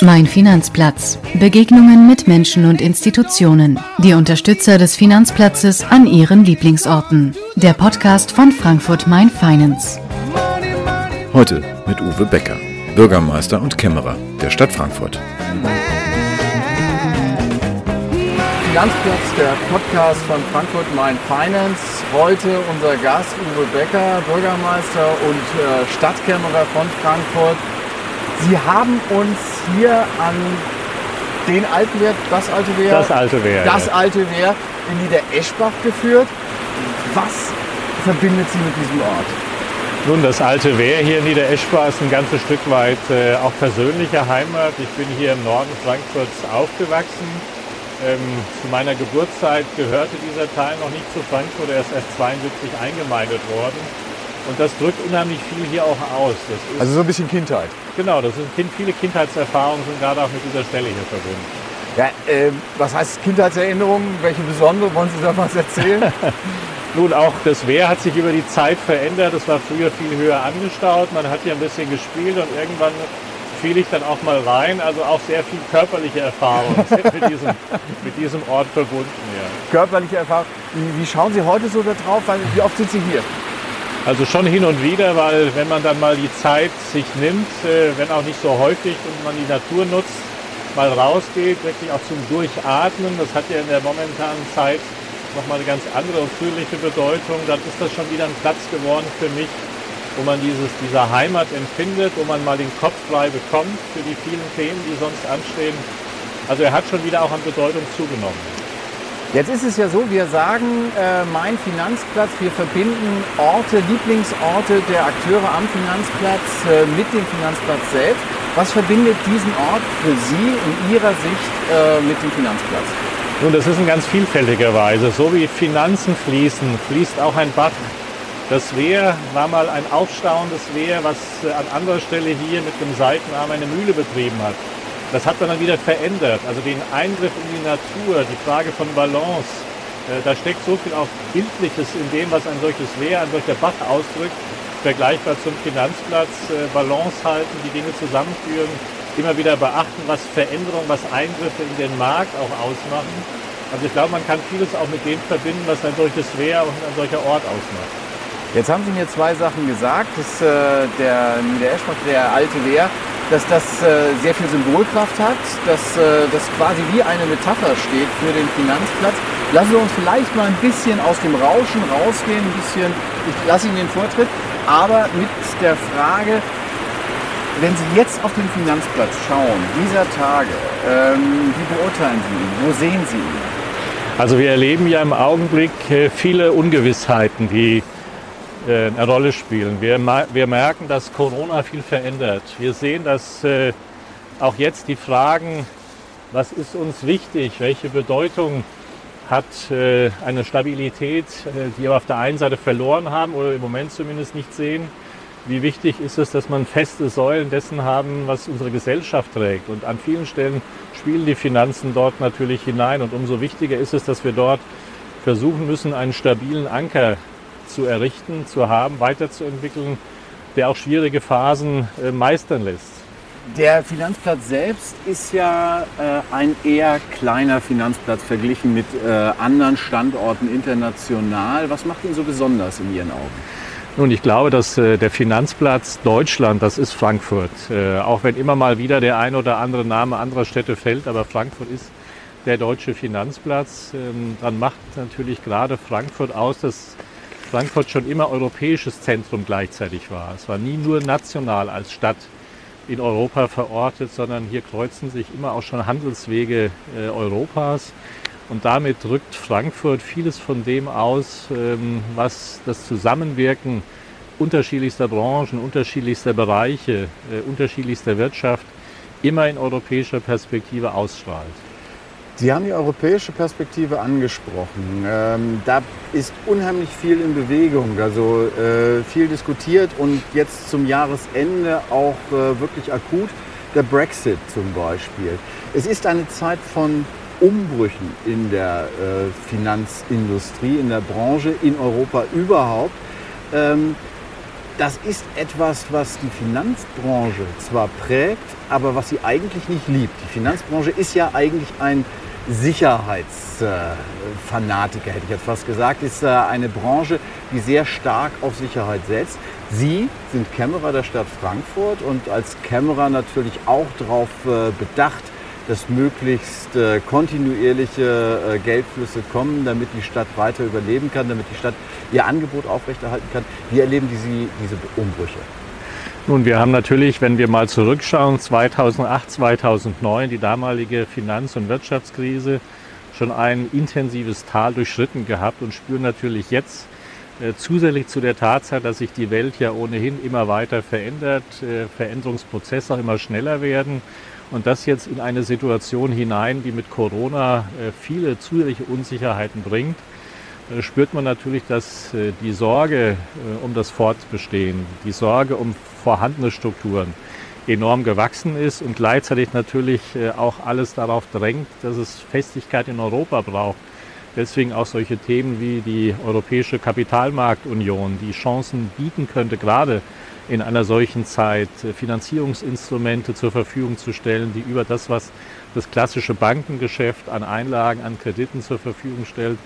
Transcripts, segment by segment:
Mein Finanzplatz. Begegnungen mit Menschen und Institutionen. Die Unterstützer des Finanzplatzes an ihren Lieblingsorten. Der Podcast von Frankfurt Main Finance. Heute mit Uwe Becker, Bürgermeister und Kämmerer der Stadt Frankfurt. Finanzplatz, der Podcast von Frankfurt Main Finance. Heute unser Gast Uwe Becker, Bürgermeister und äh, Stadtkämmerer von Frankfurt. Sie haben uns hier an den alten Wehr, das alte Wehr, das alte Wehr, das ja. alte Wehr in Niedereschbach geführt. Was verbindet Sie mit diesem Ort? Nun, das alte Wehr hier in Niedereschbach ist ein ganzes Stück weit äh, auch persönliche Heimat. Ich bin hier im Norden Frankfurts aufgewachsen. Ähm, zu meiner Geburtszeit gehörte dieser Teil noch nicht zu Frankfurt, er ist erst 72 eingemeindet worden. Und das drückt unheimlich viel hier auch aus. also so ein bisschen Kindheit. Genau, das sind kind, viele Kindheitserfahrungen sind gerade auch mit dieser Stelle hier verbunden. Ja, äh, was heißt Kindheitserinnerungen? Welche besondere wollen Sie da was erzählen? Nun, auch das Wehr hat sich über die Zeit verändert. Es war früher viel höher angestaut. Man hat hier ein bisschen gespielt und irgendwann fiel ich dann auch mal rein. Also auch sehr viel körperliche Erfahrung mit diesem, mit diesem Ort verbunden. Ja. Körperliche Erfahrung. Wie, wie schauen Sie heute so da drauf? Wie oft sind Sie hier? Also schon hin und wieder, weil wenn man dann mal die Zeit sich nimmt, äh, wenn auch nicht so häufig und man die Natur nutzt, mal rausgeht, wirklich auch zum Durchatmen, das hat ja in der momentanen Zeit nochmal eine ganz andere und fröhliche Bedeutung, dann ist das schon wieder ein Platz geworden für mich, wo man dieses, dieser Heimat empfindet, wo man mal den Kopf frei bekommt für die vielen Themen, die sonst anstehen. Also er hat schon wieder auch an Bedeutung zugenommen. Jetzt ist es ja so, wir sagen, äh, mein Finanzplatz, wir verbinden Orte, Lieblingsorte der Akteure am Finanzplatz äh, mit dem Finanzplatz selbst. Was verbindet diesen Ort für Sie in Ihrer Sicht äh, mit dem Finanzplatz? Nun, das ist in ganz vielfältiger Weise. So wie Finanzen fließen, fließt auch ein Bach. Das Wehr war mal ein aufstauendes Wehr, was äh, an anderer Stelle hier mit dem Seitenarm eine Mühle betrieben hat. Das hat man dann wieder verändert. Also den Eingriff in die Natur, die Frage von Balance, äh, da steckt so viel auch Bildliches in dem, was ein solches Wehr, ein solcher Bach ausdrückt, vergleichbar zum Finanzplatz, äh, Balance halten, die Dinge zusammenführen, immer wieder beachten, was Veränderungen, was Eingriffe in den Markt auch ausmachen. Also ich glaube, man kann vieles auch mit dem verbinden, was ein solches Wehr und ein solcher Ort ausmacht. Jetzt haben Sie mir zwei Sachen gesagt, dass äh, der Niedereschbach, der alte Wehr, dass das äh, sehr viel Symbolkraft hat, dass äh, das quasi wie eine Metapher steht für den Finanzplatz. Lassen Sie uns vielleicht mal ein bisschen aus dem Rauschen rausgehen, ein bisschen, ich lasse Ihnen den Vortritt, aber mit der Frage, wenn Sie jetzt auf den Finanzplatz schauen, dieser Tage, ähm, wie beurteilen Sie ihn? Wo sehen Sie ihn? Also wir erleben ja im Augenblick äh, viele Ungewissheiten, die eine Rolle spielen. Wir, wir merken, dass Corona viel verändert. Wir sehen, dass äh, auch jetzt die Fragen, was ist uns wichtig, welche Bedeutung hat äh, eine Stabilität, die wir auf der einen Seite verloren haben oder im Moment zumindest nicht sehen. Wie wichtig ist es, dass man feste Säulen dessen haben, was unsere Gesellschaft trägt. Und an vielen Stellen spielen die Finanzen dort natürlich hinein. Und umso wichtiger ist es, dass wir dort versuchen müssen, einen stabilen Anker zu errichten, zu haben, weiterzuentwickeln, der auch schwierige Phasen äh, meistern lässt. Der Finanzplatz selbst ist ja äh, ein eher kleiner Finanzplatz verglichen mit äh, anderen Standorten international. Was macht ihn so besonders in Ihren Augen? Nun, ich glaube, dass äh, der Finanzplatz Deutschland, das ist Frankfurt. Äh, auch wenn immer mal wieder der ein oder andere Name anderer Städte fällt, aber Frankfurt ist der deutsche Finanzplatz. Ähm, dann macht natürlich gerade Frankfurt aus, dass Frankfurt schon immer europäisches Zentrum gleichzeitig war. Es war nie nur national als Stadt in Europa verortet, sondern hier kreuzen sich immer auch schon Handelswege äh, Europas. Und damit drückt Frankfurt vieles von dem aus, ähm, was das Zusammenwirken unterschiedlichster Branchen, unterschiedlichster Bereiche, äh, unterschiedlichster Wirtschaft immer in europäischer Perspektive ausstrahlt. Sie haben die europäische Perspektive angesprochen. Ähm, da ist unheimlich viel in Bewegung, also äh, viel diskutiert und jetzt zum Jahresende auch äh, wirklich akut der Brexit zum Beispiel. Es ist eine Zeit von Umbrüchen in der äh, Finanzindustrie, in der Branche, in Europa überhaupt. Ähm, das ist etwas, was die Finanzbranche zwar prägt, aber was sie eigentlich nicht liebt. Die Finanzbranche ist ja eigentlich ein Sicherheitsfanatiker, hätte ich jetzt fast gesagt, ist äh, eine Branche, die sehr stark auf Sicherheit setzt. Sie sind Kämmerer der Stadt Frankfurt und als Kämmerer natürlich auch darauf äh, bedacht, dass möglichst äh, kontinuierliche Geldflüsse kommen, damit die Stadt weiter überleben kann, damit die Stadt ihr Angebot aufrechterhalten kann. Wie erleben Sie diese Umbrüche? Nun, wir haben natürlich, wenn wir mal zurückschauen, 2008, 2009, die damalige Finanz- und Wirtschaftskrise, schon ein intensives Tal durchschritten gehabt und spüren natürlich jetzt äh, zusätzlich zu der Tatsache, dass sich die Welt ja ohnehin immer weiter verändert, äh, Veränderungsprozesse auch immer schneller werden und das jetzt in eine Situation hinein, die mit Corona äh, viele zusätzliche Unsicherheiten bringt spürt man natürlich, dass äh, die Sorge äh, um das Fortbestehen, die Sorge um vorhandene Strukturen enorm gewachsen ist und gleichzeitig natürlich auch alles darauf drängt, dass es Festigkeit in Europa braucht. Deswegen auch solche Themen wie die Europäische Kapitalmarktunion, die Chancen bieten könnte, gerade in einer solchen Zeit Finanzierungsinstrumente zur Verfügung zu stellen, die über das, was das klassische Bankengeschäft an Einlagen, an Krediten zur Verfügung stellt,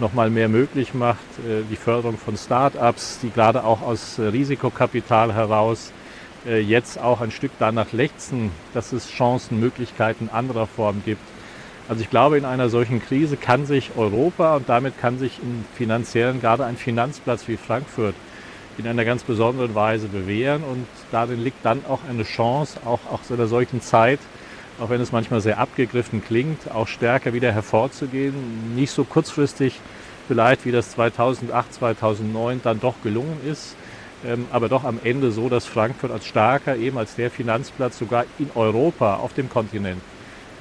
nochmal mehr möglich macht. Äh, die Förderung von Start-ups, die gerade auch aus äh, Risikokapital heraus äh, jetzt auch ein Stück danach lechzen, dass es Chancen, Möglichkeiten anderer Form gibt. Also ich glaube, in einer solchen Krise kann sich Europa und damit kann sich im finanziellen, gerade ein Finanzplatz wie Frankfurt, in einer ganz besonderen Weise bewähren. Und darin liegt dann auch eine Chance, auch aus einer solchen Zeit, auch wenn es manchmal sehr abgegriffen klingt, auch stärker wieder hervorzugehen. Nicht so kurzfristig vielleicht, wie das 2008, 2009 dann doch gelungen ist, ähm, aber doch am Ende so, dass Frankfurt als starker, eben als der Finanzplatz sogar in Europa, auf dem Kontinent,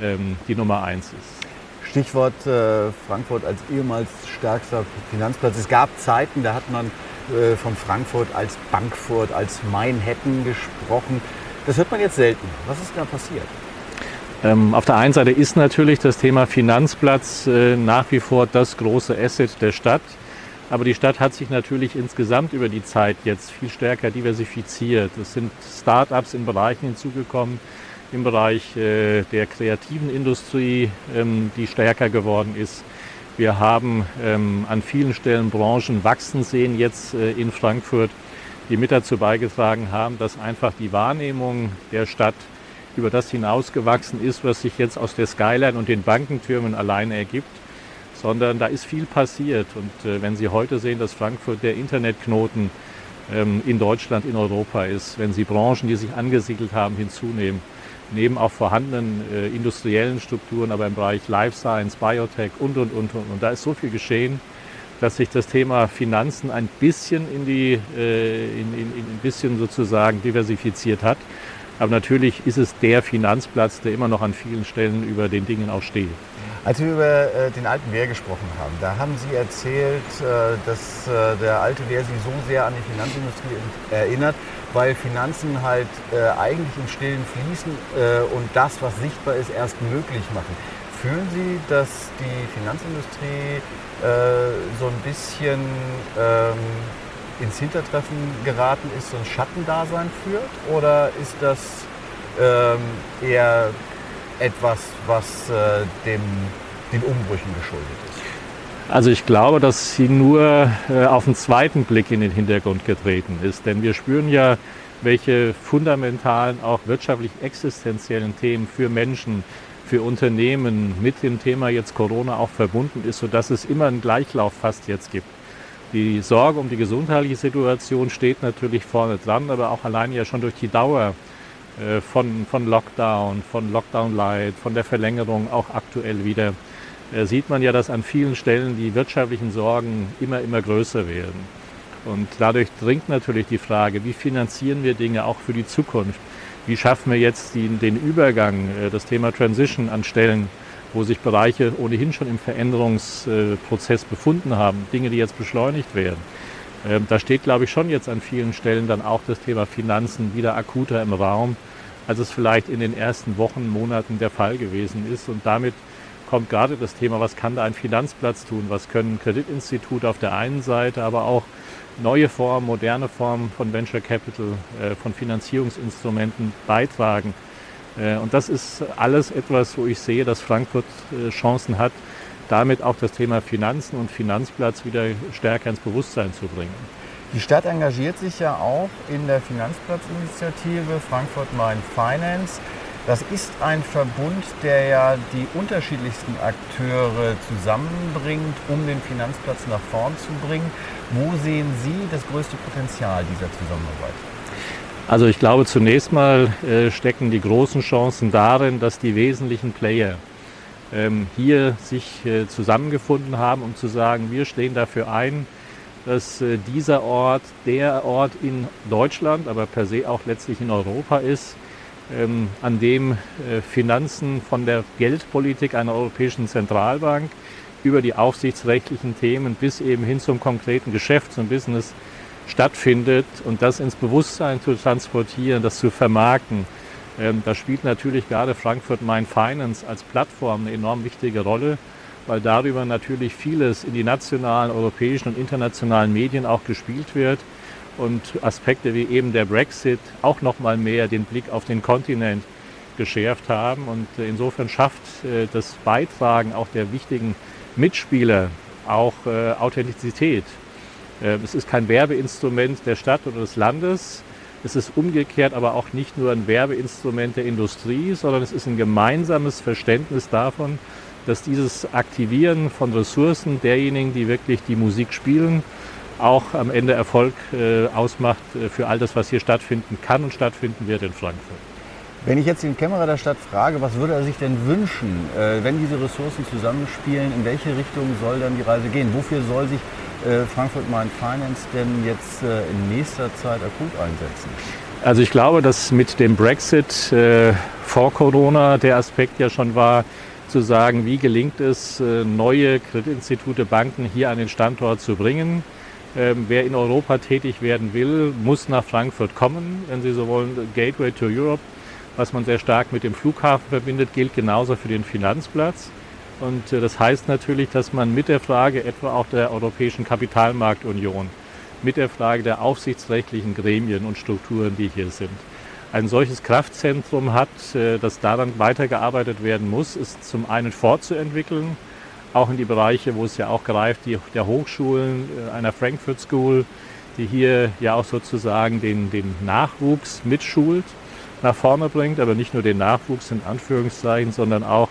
ähm, die Nummer eins ist. Stichwort äh, Frankfurt als ehemals stärkster Finanzplatz. Es gab Zeiten, da hat man äh, von Frankfurt als Bankfurt, als Manhattan gesprochen. Das hört man jetzt selten. Was ist da passiert? Ähm, auf der einen Seite ist natürlich das Thema Finanzplatz äh, nach wie vor das große Asset der Stadt. Aber die Stadt hat sich natürlich insgesamt über die Zeit jetzt viel stärker diversifiziert. Es sind Start-ups in Bereichen hinzugekommen, im Bereich äh, der kreativen Industrie, ähm, die stärker geworden ist. Wir haben ähm, an vielen Stellen Branchen wachsen sehen jetzt äh, in Frankfurt, die mit dazu beigetragen haben, dass einfach die Wahrnehmung der Stadt über das hinausgewachsen ist, was sich jetzt aus der Skyline und den Bankentürmen alleine ergibt, sondern da ist viel passiert. Und äh, wenn Sie heute sehen, dass Frankfurt der Internetknoten ähm, in Deutschland, in Europa ist, wenn Sie Branchen, die sich angesiedelt haben, hinzunehmen, neben auch vorhandenen äh, industriellen Strukturen, aber im Bereich Life Science, Biotech und, und, und, und. Und da ist so viel geschehen, dass sich das Thema Finanzen ein bisschen in die, äh, in, in, in ein bisschen sozusagen diversifiziert hat. Aber natürlich ist es der Finanzplatz, der immer noch an vielen Stellen über den Dingen auch steht. Als wir über äh, den alten Wehr gesprochen haben, da haben Sie erzählt, äh, dass äh, der alte Wehr Sie so sehr an die Finanzindustrie erinnert, weil Finanzen halt eigentlich im Stillen fließen und das, was sichtbar ist, erst möglich machen. Fühlen Sie, dass die Finanzindustrie so ein bisschen ähm, ins Hintertreffen geraten ist, so ein Schattendasein führt? Oder ist das ähm, eher etwas, was äh, dem, den Umbrüchen geschuldet ist? Also ich glaube, dass sie nur äh, auf den zweiten Blick in den Hintergrund getreten ist. Denn wir spüren ja, welche fundamentalen, auch wirtschaftlich existenziellen Themen für Menschen, für Unternehmen mit dem Thema jetzt Corona auch verbunden ist, sodass es immer einen Gleichlauf fast jetzt gibt. Die Sorge um die gesundheitliche Situation steht natürlich vorne dran, aber auch allein ja schon durch die Dauer äh, von, von Lockdown, von Lockdown Light, von der Verlängerung auch aktuell wieder, äh, sieht man ja, dass an vielen Stellen die wirtschaftlichen Sorgen immer, immer größer werden. Und dadurch dringt natürlich die Frage, wie finanzieren wir Dinge auch für die Zukunft? Wie schaffen wir jetzt die, den Übergang, äh, das Thema Transition an Stellen wo sich Bereiche ohnehin schon im Veränderungsprozess befunden haben, Dinge, die jetzt beschleunigt werden. Ähm, da steht, glaube ich, schon jetzt an vielen Stellen dann auch das Thema Finanzen wieder akuter im Raum, als es vielleicht in den ersten Wochen, Monaten der Fall gewesen ist. Und damit kommt gerade das Thema, was kann da ein Finanzplatz tun? Was können Kreditinstitute auf der einen Seite, aber auch neue Formen, moderne Formen von Venture Capital, äh, von Finanzierungsinstrumenten beitragen? Äh, und das ist alles etwas, wo ich sehe, dass Frankfurt äh, Chancen hat, damit auch das Thema Finanzen und Finanzplatz wieder stärker ins Bewusstsein zu bringen. Die Stadt engagiert sich ja auch in der Finanzplatzinitiative Frankfurt Main Finance. Das ist ein Verbund, der ja die unterschiedlichsten Akteure zusammenbringt, um den Finanzplatz nach vorn zu bringen. Wo sehen Sie das größte Potenzial dieser Zusammenarbeit? Also ich glaube, zunächst mal äh, stecken die großen Chancen darin, dass die wesentlichen Player ähm, hier sich äh, zusammengefunden haben, um zu sagen, wir stehen dafür ein, dass äh, dieser Ort der Ort in Deutschland, aber per se auch letztlich in Europa ist, ähm, an dem äh, Finanzen von der Geldpolitik einer Europäischen Zentralbank über die aufsichtsrechtlichen Themen bis eben hin zum konkreten Geschäft, zum Business stattfindet und das ins Bewusstsein zu transportieren, das zu vermarkten. Ähm, da spielt natürlich gerade Frankfurt Main Finance als Plattform eine enorm wichtige Rolle, weil darüber natürlich vieles in die nationalen, europäischen und internationalen Medien auch gespielt wird und Aspekte wie eben der Brexit auch noch mal mehr den Blick auf den Kontinent geschärft haben und äh, insofern schafft äh, das Beitragen auch der wichtigen Mitspieler auch äh, Authentizität es ist kein Werbeinstrument der Stadt oder des Landes. Es ist umgekehrt aber auch nicht nur ein Werbeinstrument der Industrie, sondern es ist ein gemeinsames Verständnis davon, dass dieses Aktivieren von Ressourcen derjenigen, die wirklich die Musik spielen, auch am Ende Erfolg äh, ausmacht äh, für all das, was hier stattfinden kann und stattfinden wird in Frankfurt. Wenn ich jetzt den Kämmerer der Stadt frage, was würde er sich denn wünschen, äh, wenn diese Ressourcen zusammenspielen, in welche Richtung soll dann die Reise gehen? Wofür soll sich äh, Frankfurt Main Finance denn jetzt äh, in nächster Zeit akut einsetzen? Also ich glaube, dass mit dem Brexit äh, vor Corona der Aspekt ja schon war, zu sagen, wie gelingt es, neue Kreditinstitute, Banken hier an den Standort zu bringen. Ähm, wer in Europa tätig werden will, muss nach Frankfurt kommen, wenn Sie so wollen. Gateway to Europe, was man sehr stark mit dem Flughafen verbindet, gilt genauso für den Finanzplatz. Und äh, das heißt natürlich, dass man mit der Frage etwa auch der Europäischen Kapitalmarktunion, mit der Frage der aufsichtsrechtlichen Gremien und Strukturen, die hier sind, ein solches Kraftzentrum hat, äh, das daran weitergearbeitet werden muss, ist zum einen fortzuentwickeln, auch in die Bereiche, wo es ja auch greift, die der Hochschulen, äh, einer Frankfurt School, die hier ja auch sozusagen den, den Nachwuchs mitschult, nach vorne bringt, aber nicht nur den Nachwuchs in Anführungszeichen, sondern auch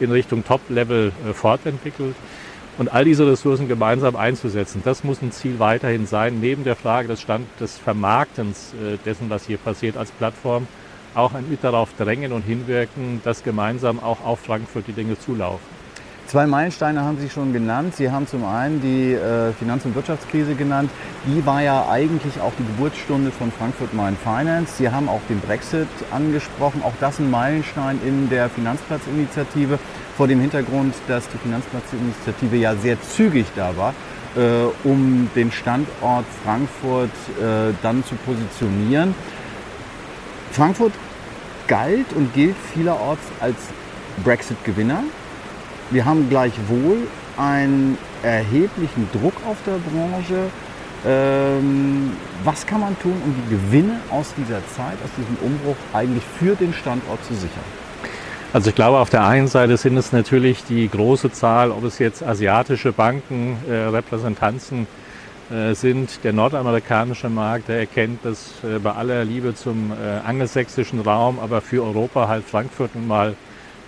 in Richtung Top-Level äh, fortentwickelt. Und all diese Ressourcen gemeinsam einzusetzen, das muss ein Ziel weiterhin sein, neben der Frage des, Stand, des Vermarktens äh, dessen, was hier passiert als Plattform, auch mit darauf drängen und hinwirken, dass gemeinsam auch auf Frankfurt die Dinge zulaufen. Zwei Meilensteine haben Sie schon genannt. Sie haben zum einen die äh, Finanz- und Wirtschaftskrise genannt. Die war ja eigentlich auch die Geburtsstunde von Frankfurt Main Finance. Sie haben auch den Brexit angesprochen. Auch das ein Meilenstein in der Finanzplatzinitiative. Vor dem Hintergrund, dass die Finanzplatzinitiative ja sehr zügig da war, äh, um den Standort Frankfurt äh, dann zu positionieren. Frankfurt galt und gilt vielerorts als Brexit-Gewinner. Wir haben gleichwohl einen erheblichen Druck auf der Branche. Ähm, was kann man tun, um die Gewinne aus dieser Zeit, aus diesem Umbruch eigentlich für den Standort zu sichern? Also ich glaube, auf der einen Seite sind es natürlich die große Zahl, ob es jetzt asiatische Banken, äh, Repräsentanzen äh, sind. Der nordamerikanische Markt, der erkennt, dass äh, bei aller Liebe zum äh, angelsächsischen Raum, aber für Europa halt Frankfurt nun mal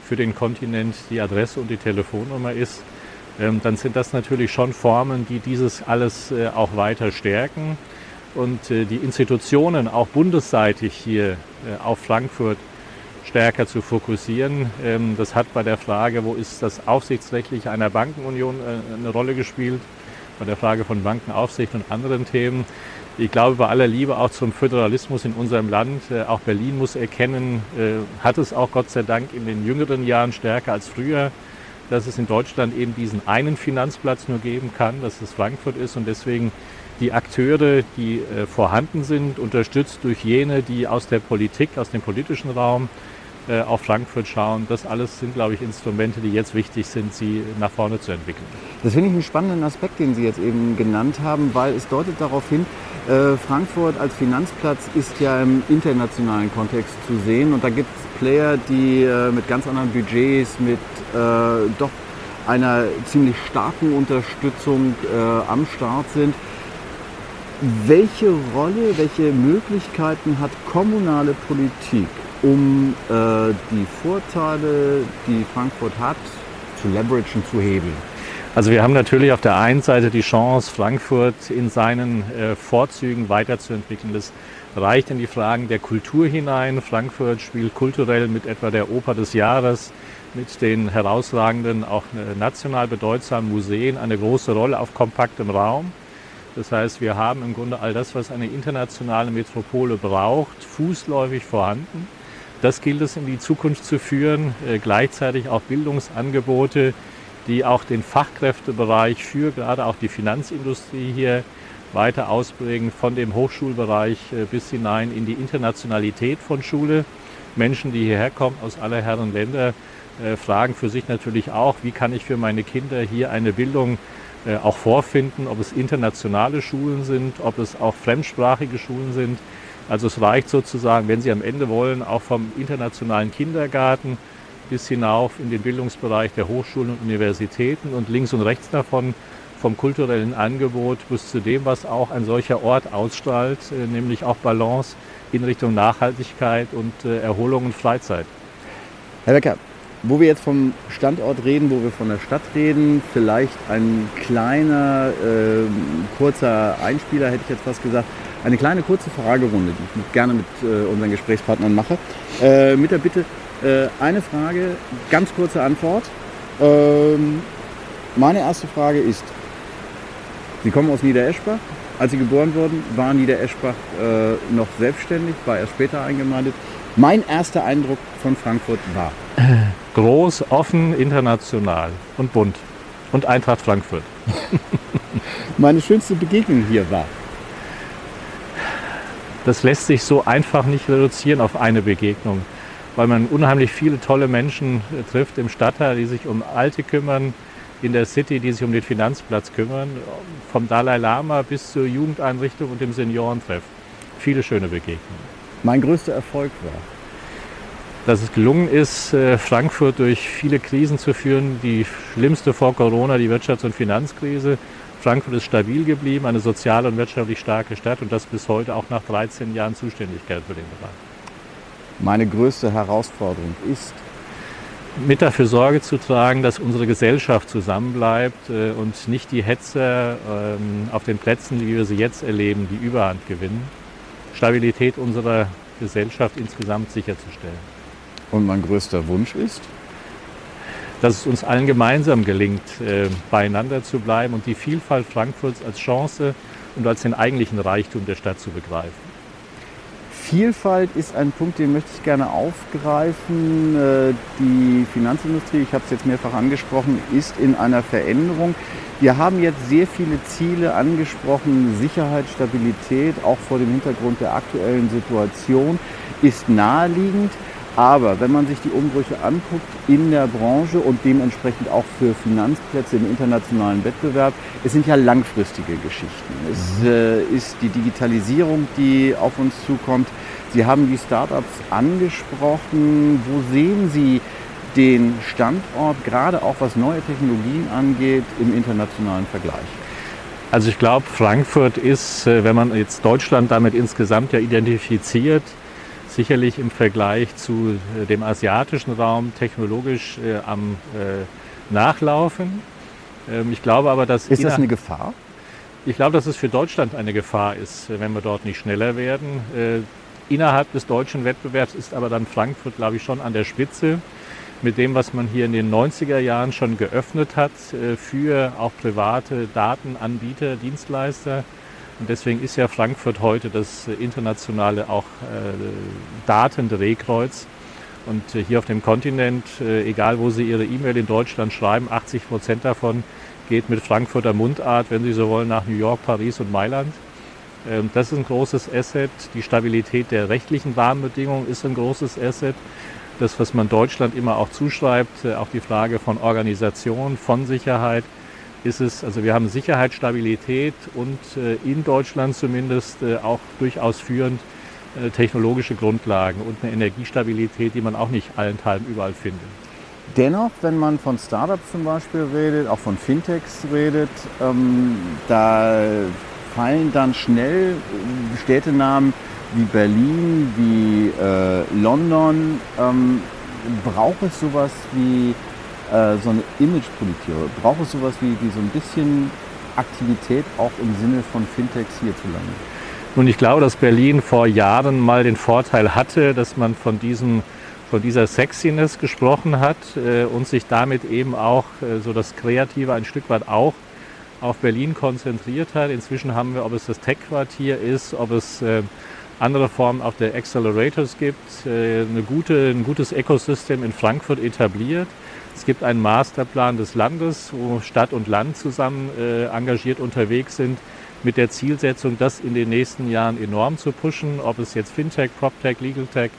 für den Kontinent die Adresse und die Telefonnummer ist, ähm, dann sind das natürlich schon Formen, die dieses alles äh, auch weiter stärken und äh, die Institutionen auch bundesseitig hier äh, auf Frankfurt stärker zu fokussieren. Ähm, das hat bei der Frage, wo ist das aufsichtsrechtliche einer Bankenunion eine Rolle gespielt, bei der Frage von Bankenaufsicht und anderen Themen. Ich glaube, bei aller Liebe auch zum Föderalismus in unserem Land, äh, auch Berlin muss erkennen, äh, hat es auch Gott sei Dank in den jüngeren Jahren stärker als früher dass es in Deutschland eben diesen einen Finanzplatz nur geben kann, dass es Frankfurt ist und deswegen die Akteure, die äh, vorhanden sind, unterstützt durch jene, die aus der Politik, aus dem politischen Raum äh, auf Frankfurt schauen. Das alles sind, glaube ich, Instrumente, die jetzt wichtig sind, sie nach vorne zu entwickeln. Das finde ich einen spannenden Aspekt, den Sie jetzt eben genannt haben, weil es deutet darauf hin, äh, Frankfurt als Finanzplatz ist ja im internationalen Kontext zu sehen und da gibt es Player, die äh, mit ganz anderen Budgets, mit doch einer ziemlich starken Unterstützung am Start sind. Welche Rolle, welche Möglichkeiten hat kommunale Politik, um äh, die Vorteile, die Frankfurt hat, zu leveragen, zu hebeln? Also wir haben natürlich auf der einen Seite die Chance, Frankfurt in seinen äh, Vorzügen weiterzuentwickeln. Das reicht in die Fragen der Kultur hinein. Frankfurt spielt kulturell mit etwa der Oper des Jahres, mit den herausragenden, auch äh, national bedeutsamen Museen eine große Rolle auf kompaktem Raum. Das heißt, wir haben im Grunde all das, was eine internationale Metropole braucht, fußläufig vorhanden. Das gilt es in die Zukunft zu führen, äh, gleichzeitig auch Bildungsangebote, die auch den Fachkräftebereich für gerade auch die Finanzindustrie hier weiter ausprägen, von dem Hochschulbereich äh, bis hinein in die Internationalität von Schule. Menschen, die hierher kommen aus aller Herren Länder, äh, fragen für sich natürlich auch, wie kann ich für meine Kinder hier eine Bildung auch vorfinden, ob es internationale Schulen sind, ob es auch fremdsprachige Schulen sind. Also es reicht sozusagen, wenn Sie am Ende wollen, auch vom internationalen Kindergarten bis hinauf in den Bildungsbereich der Hochschulen und Universitäten und links und rechts davon vom kulturellen Angebot bis zu dem, was auch ein solcher Ort ausstrahlt, äh, nämlich auch Balance in Richtung Nachhaltigkeit und äh, Erholung und Freizeit. Herr Becker, wo wir jetzt vom Standort reden, wo wir von der Stadt reden, vielleicht ein kleiner, äh, kurzer Einspieler, hätte ich jetzt fast gesagt, eine kleine kurze Fragerunde, die ich gerne mit äh, unseren Gesprächspartnern mache. Äh, mit der Bitte, äh, eine Frage, ganz kurze Antwort. Ähm, meine erste Frage ist, Sie kommen aus Niedereschbach. Als Sie geboren wurden, war Niedereschbach äh, noch selbstständig, war erst später eingemeindet. Mein erster Eindruck von Frankfurt war? Groß, offen, international und bunt. Und Eintracht Frankfurt. Meine schönste Begegnung hier war? Das lässt sich so einfach nicht reduzieren auf eine Begegnung weil man unheimlich viele tolle Menschen äh, trifft im Stadtteil, die sich um Alte kümmern, in der City, die sich um den Finanzplatz kümmern, vom Dalai Lama bis zur Jugendeinrichtung und dem Seniorentreff. Viele schöne Begegnungen. Mein größter Erfolg war, dass es gelungen ist, äh, Frankfurt durch viele Krisen zu führen. Die schlimmste vor Corona, die Wirtschafts- und Finanzkrise. Frankfurt ist stabil geblieben, eine sozial und wirtschaftlich starke Stadt und das bis heute auch nach 13 Jahren Zuständigkeit für den Bereich meine größte Herausforderung ist, mit dafür Sorge zu tragen, dass unsere Gesellschaft zusammenbleibt äh, und nicht die Hetzer ähm, auf den Plätzen, wie wir sie jetzt erleben, die Überhand gewinnen. Stabilität unserer Gesellschaft insgesamt sicherzustellen. Und mein größter Wunsch ist? Dass es uns allen gemeinsam gelingt, äh, beieinander zu bleiben und die Vielfalt Frankfurts als Chance und als den eigentlichen Reichtum der Stadt zu begreifen. Vielfalt ist ein Punkt, den möchte ich gerne aufgreifen. Äh, die Finanzindustrie, ich habe es jetzt mehrfach angesprochen, ist in einer Veränderung. Wir haben jetzt sehr viele Ziele angesprochen. Sicherheit, Stabilität, auch vor dem Hintergrund der aktuellen Situation, ist naheliegend. Aber wenn man sich die Umbrüche anguckt in der Branche und dementsprechend auch für Finanzplätze im internationalen Wettbewerb, es sind ja langfristige Geschichten. Es mhm. äh, ist die Digitalisierung, die auf uns zukommt. Sie haben die Startups angesprochen. Wo sehen Sie den Standort, gerade auch was neue Technologien angeht, im internationalen Vergleich? Also ich glaube, Frankfurt ist, äh, wenn man jetzt Deutschland damit insgesamt ja identifiziert, sicherlich im Vergleich zu äh, dem asiatischen Raum technologisch äh, am äh, Nachlaufen. Ähm, ich glaube aber, dass. Ist das eine Gefahr? Ich glaube, dass es für Deutschland eine Gefahr ist, wenn wir dort nicht schneller werden. Innerhalb des deutschen Wettbewerbs ist aber dann Frankfurt, glaube ich, schon an der Spitze mit dem, was man hier in den 90er Jahren schon geöffnet hat für auch private Datenanbieter, Dienstleister. Und deswegen ist ja Frankfurt heute das internationale auch äh, Datendrehkreuz. Und hier auf dem Kontinent, egal wo Sie Ihre E-Mail in Deutschland schreiben, 80 Prozent davon geht mit Frankfurter Mundart, wenn Sie so wollen, nach New York, Paris und Mailand. Ähm, das ist ein großes Asset. Die Stabilität der rechtlichen Rahmenbedingungen ist ein großes Asset. Das, was man Deutschland immer auch zuschreibt, auch die Frage von Organisation, von Sicherheit, ist es, also wir haben Sicherheitsstabilität und äh, in Deutschland zumindest äh, auch durchaus führend äh, technologische Grundlagen und eine Energiestabilität, die man auch nicht allenthalben überall findet. Dennoch, wenn man von Startups zum Beispiel redet, auch von Fintechs redet, ähm, da fallen dann schnell Städtenamen wie Berlin, wie äh, London. Ähm, braucht es sowas wie äh, so eine Imagepolitik? Braucht es sowas wie, wie so ein bisschen Aktivität auch im Sinne von Fintechs hierzulande? Nun, ich glaube, dass Berlin vor Jahren mal den Vorteil hatte, dass man von, diesem, von dieser Sexiness gesprochen hat äh, und sich damit eben auch äh, so das Kreative ein Stück weit auch auf Berlin konzentriert hat. Inzwischen haben wir, ob es das Tech-Quartier ist, ob es äh, andere Formen auch der Accelerators gibt, äh, eine gute, ein gutes Ökosystem in Frankfurt etabliert. Es gibt einen Masterplan des Landes, wo Stadt und Land zusammen äh, engagiert unterwegs sind, mit der Zielsetzung, das in den nächsten Jahren enorm zu pushen. Ob es jetzt Fintech, PropTech, LegalTech,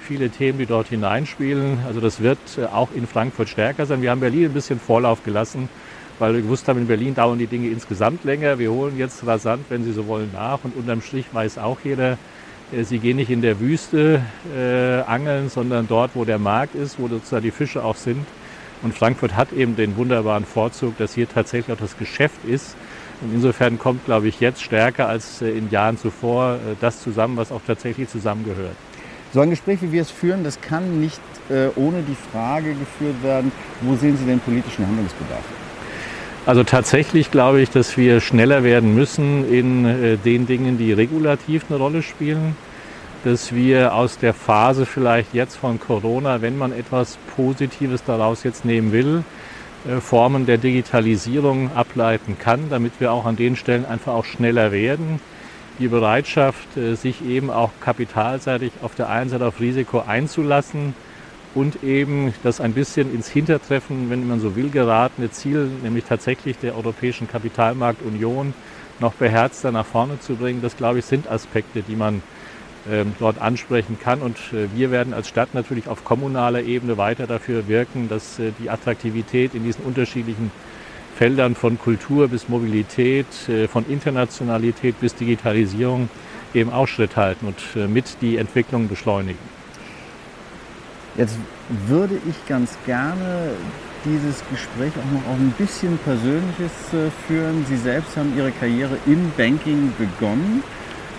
viele Themen, die dort hineinspielen. Also das wird äh, auch in Frankfurt stärker sein. Wir haben Berlin ein bisschen Vorlauf gelassen, weil wir gewusst haben, in Berlin dauern die Dinge insgesamt länger. Wir holen jetzt rasant, wenn Sie so wollen, nach. Und unterm Strich weiß auch jeder, äh, Sie gehen nicht in der Wüste äh, angeln, sondern dort, wo der Markt ist, wo sozusagen die Fische auch sind. Und Frankfurt hat eben den wunderbaren Vorzug, dass hier tatsächlich auch das Geschäft ist. Und insofern kommt, glaube ich, jetzt stärker als äh, in Jahren zuvor äh, das zusammen, was auch tatsächlich zusammengehört. So ein Gespräch, wie wir es führen, das kann nicht äh, ohne die Frage geführt werden, wo sehen Sie den politischen Handlungsbedarf? Also tatsächlich glaube ich, dass wir schneller werden müssen in den Dingen, die regulativ eine Rolle spielen dass wir aus der Phase vielleicht jetzt von Corona, wenn man etwas Positives daraus jetzt nehmen will, äh, Formen der Digitalisierung ableiten kann, damit wir auch an den Stellen einfach auch schneller werden. Die Bereitschaft, äh, sich eben auch kapitalseitig auf der einen Seite auf Risiko einzulassen und eben das ein bisschen ins Hintertreffen, wenn man so will, geratene Ziel, nämlich tatsächlich der Europäischen Kapitalmarktunion noch beherzter nach vorne zu bringen, das glaube ich sind Aspekte, die man dort ansprechen kann. Und äh, wir werden als Stadt natürlich auf kommunaler Ebene weiter dafür wirken, dass äh, die Attraktivität in diesen unterschiedlichen Feldern von Kultur bis Mobilität, äh, von Internationalität bis Digitalisierung eben auch Schritt halten und mit die Entwicklung beschleunigen. Jetzt würde ich ganz gerne dieses Gespräch auch noch auf ein bisschen Persönliches führen. Sie selbst haben Ihre Karriere im Banking begonnen.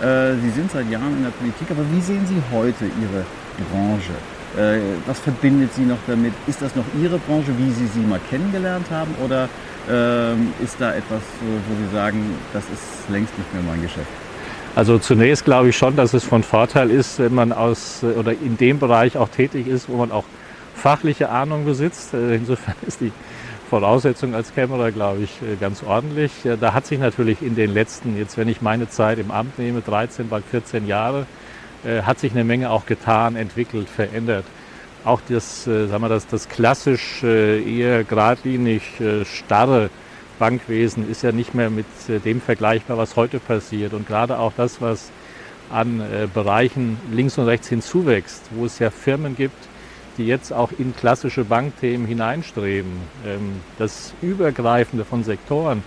Äh, Sie sind seit Jahren in der Politik, aber wie sehen Sie heute Ihre Branche? Äh, was verbindet Sie noch damit? Ist das noch Ihre Branche, wie Sie sie mal kennengelernt haben? Oder ähm, ist da etwas, wo Sie sagen, das ist längst nicht mehr mein Geschäft? Also zunächst glaube ich schon, dass es von Vorteil ist, wenn man aus oder in dem Bereich auch tätig ist, wo man auch fachliche Ahnung besitzt. Äh, insofern ist die Voraussetzung als Kämmerer, glaube ich, äh, ganz ordentlich. Da hat sich natürlich in den letzten, jetzt wenn ich meine Zeit im Amt nehme, 13, bald 14 Jahre, äh, hat sich eine Menge auch getan, entwickelt, verändert. Auch das, äh, sagen wir, das, das klassisch eher geradlinig starre Bankwesen ist ja nicht mehr mit dem vergleichbar, was heute passiert. Und gerade auch das, was an Bereichen links und rechts hinzuwächst, wo es ja Firmen gibt, die jetzt auch in klassische Bankthemen hineinstreben. Ähm, das Übergreifende von Sektoren,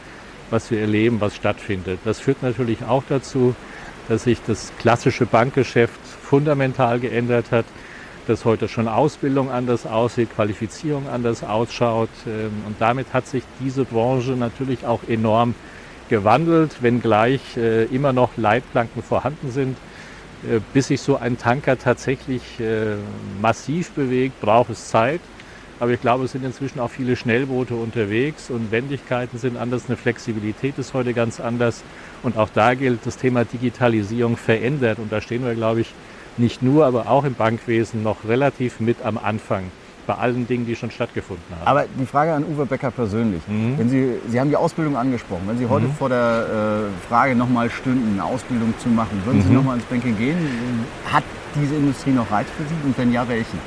was wir erleben, was stattfindet, das führt natürlich auch dazu, dass sich das klassische Bankgeschäft fundamental geändert hat, dass heute schon Ausbildung anders aussieht, Qualifizierung anders ausschaut. Ähm, und damit hat sich diese Branche natürlich auch enorm gewandelt, wenngleich äh, immer noch Leitplanken vorhanden sind bis sich so ein Tanker tatsächlich äh, massiv bewegt, braucht es Zeit. Aber ich glaube, es sind inzwischen auch viele Schnellboote unterwegs und Wendigkeiten sind anders, eine Flexibilität ist heute ganz anders. Und auch da gilt, das Thema Digitalisierung verändert. Und da stehen wir, glaube ich, nicht nur, aber auch im Bankwesen noch relativ mit am Anfang bei allen Dingen, die schon stattgefunden haben. Aber die Frage an Uwe Becker persönlich. Mhm. Wenn Sie, Sie haben die Ausbildung angesprochen. Wenn Sie heute mhm. vor der äh, Frage nochmal stünden, eine Ausbildung zu machen, würden mhm. Sie nochmal ins Banking gehen? Hat diese Industrie noch Reiz für Sie und wenn ja, welchen?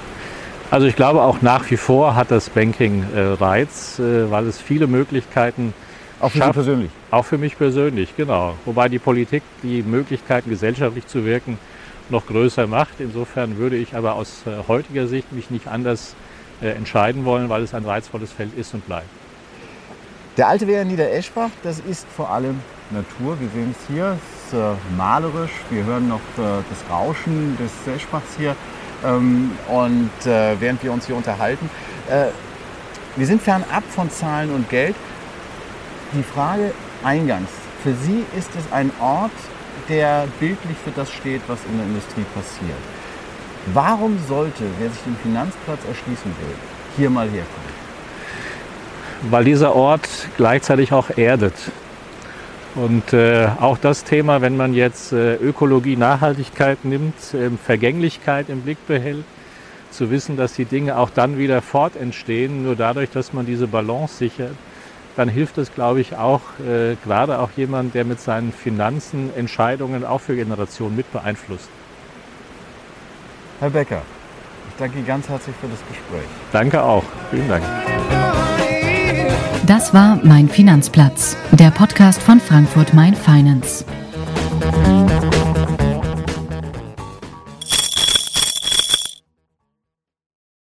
Also ich glaube auch nach wie vor hat das Banking äh, Reiz, äh, weil es viele Möglichkeiten Auch für Sie schafft. persönlich. Auch für mich persönlich, genau. Wobei die Politik die Möglichkeiten, gesellschaftlich zu wirken, noch größer macht. Insofern würde ich aber aus äh, heutiger Sicht mich nicht anders entscheiden wollen, weil es ein reizvolles Feld ist und bleibt. Der alte Wehr in Niedereschbach, das ist vor allem Natur. Wir sehen es hier, es ist äh, malerisch. Wir hören noch äh, das Rauschen des Eschbachs hier. Ähm, und äh, während wir uns hier unterhalten, äh, wir sind fernab von Zahlen und Geld. Die Frage eingangs, für Sie ist es ein Ort, der bildlich für das steht, was in der Industrie passiert. Warum sollte, wer sich den Finanzplatz erschließen will, hier mal herkommen? weil dieser Ort gleichzeitig auch erdet. Und äh, auch das Thema, wenn man jetzt äh, Ökologie, Nachhaltigkeit nimmt, ähm, Vergänglichkeit im Blick behält, zu wissen, dass die Dinge auch dann wieder fortentstehen, nur dadurch, dass man diese Balance sichert, dann hilft es, glaube ich, auch äh, gerade auch jemand, der mit seinen Finanzen Entscheidungen auch für Generationen mit beeinflusst. Herr Becker, ich danke Ihnen ganz herzlich für das Gespräch. Danke auch. Vielen Dank. Das war Mein Finanzplatz, der Podcast von Frankfurt Main Finance.